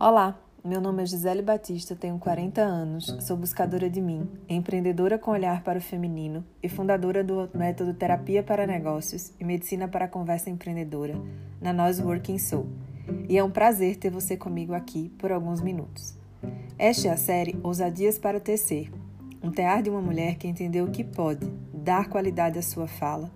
Olá, meu nome é Gisele Batista, tenho 40 anos, sou buscadora de mim, empreendedora com olhar para o feminino e fundadora do método Terapia para Negócios e Medicina para a Conversa Empreendedora, na Nós Working Soul. E é um prazer ter você comigo aqui por alguns minutos. Esta é a série Ousadias para Tecer, um tear de uma mulher que entendeu que pode dar qualidade à sua fala,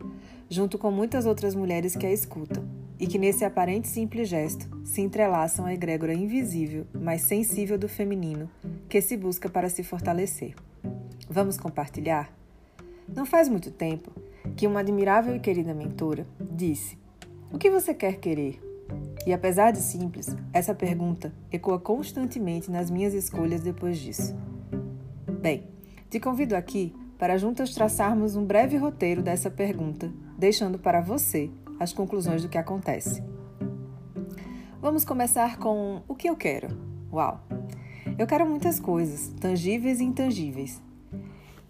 junto com muitas outras mulheres que a escutam e que nesse aparente simples gesto se entrelaçam a egrégora invisível, mas sensível do feminino que se busca para se fortalecer. Vamos compartilhar? Não faz muito tempo que uma admirável e querida mentora disse: O que você quer querer? E apesar de simples, essa pergunta ecoa constantemente nas minhas escolhas depois disso. Bem, te convido aqui para juntas traçarmos um breve roteiro dessa pergunta, deixando para você as conclusões do que acontece. Vamos começar com o que eu quero. Uau! Eu quero muitas coisas, tangíveis e intangíveis.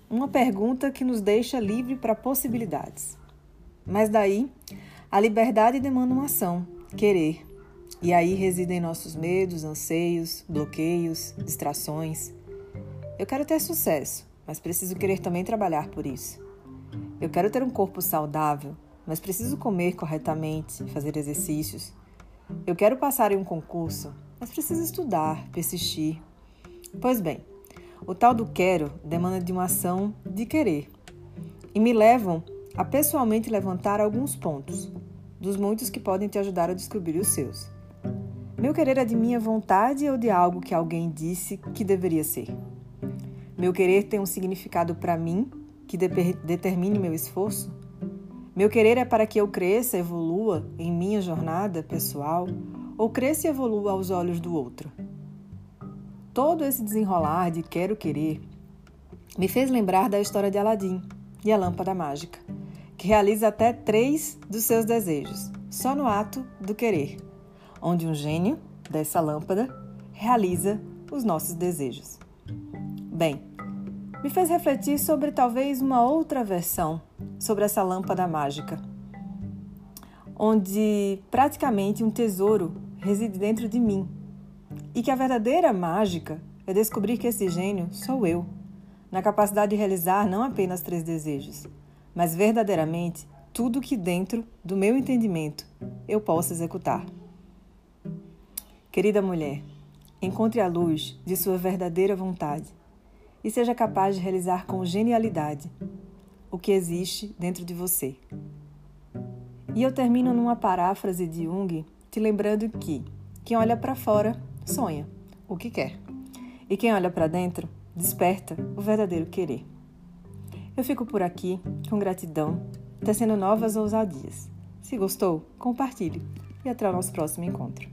Uma pergunta que nos deixa livre para possibilidades. Mas daí, a liberdade demanda uma ação, querer. E aí residem nossos medos, anseios, bloqueios, distrações. Eu quero ter sucesso, mas preciso querer também trabalhar por isso. Eu quero ter um corpo saudável, mas preciso comer corretamente, fazer exercícios. Eu quero passar em um concurso, mas preciso estudar, persistir. Pois bem, o tal do quero demanda de uma ação de querer e me levam a pessoalmente levantar alguns pontos, dos muitos que podem te ajudar a descobrir os seus. Meu querer é de minha vontade ou de algo que alguém disse que deveria ser? Meu querer tem um significado para mim que de determine meu esforço? Meu querer é para que eu cresça, evolua em minha jornada pessoal ou cresça e evolua aos olhos do outro. Todo esse desenrolar de quero querer me fez lembrar da história de Aladim e a lâmpada mágica, que realiza até três dos seus desejos, só no ato do querer, onde um gênio dessa lâmpada realiza os nossos desejos. Bem, me fez refletir sobre talvez uma outra versão sobre essa lâmpada mágica, onde praticamente um tesouro reside dentro de mim e que a verdadeira mágica é descobrir que esse gênio sou eu, na capacidade de realizar não apenas três desejos, mas verdadeiramente tudo que dentro do meu entendimento eu posso executar. Querida mulher, encontre a luz de sua verdadeira vontade e seja capaz de realizar com genialidade o que existe dentro de você. E eu termino numa paráfrase de Jung, te lembrando que quem olha para fora sonha o que quer, e quem olha para dentro desperta o verdadeiro querer. Eu fico por aqui com gratidão, tecendo novas ousadias. Se gostou, compartilhe e até o nosso próximo encontro.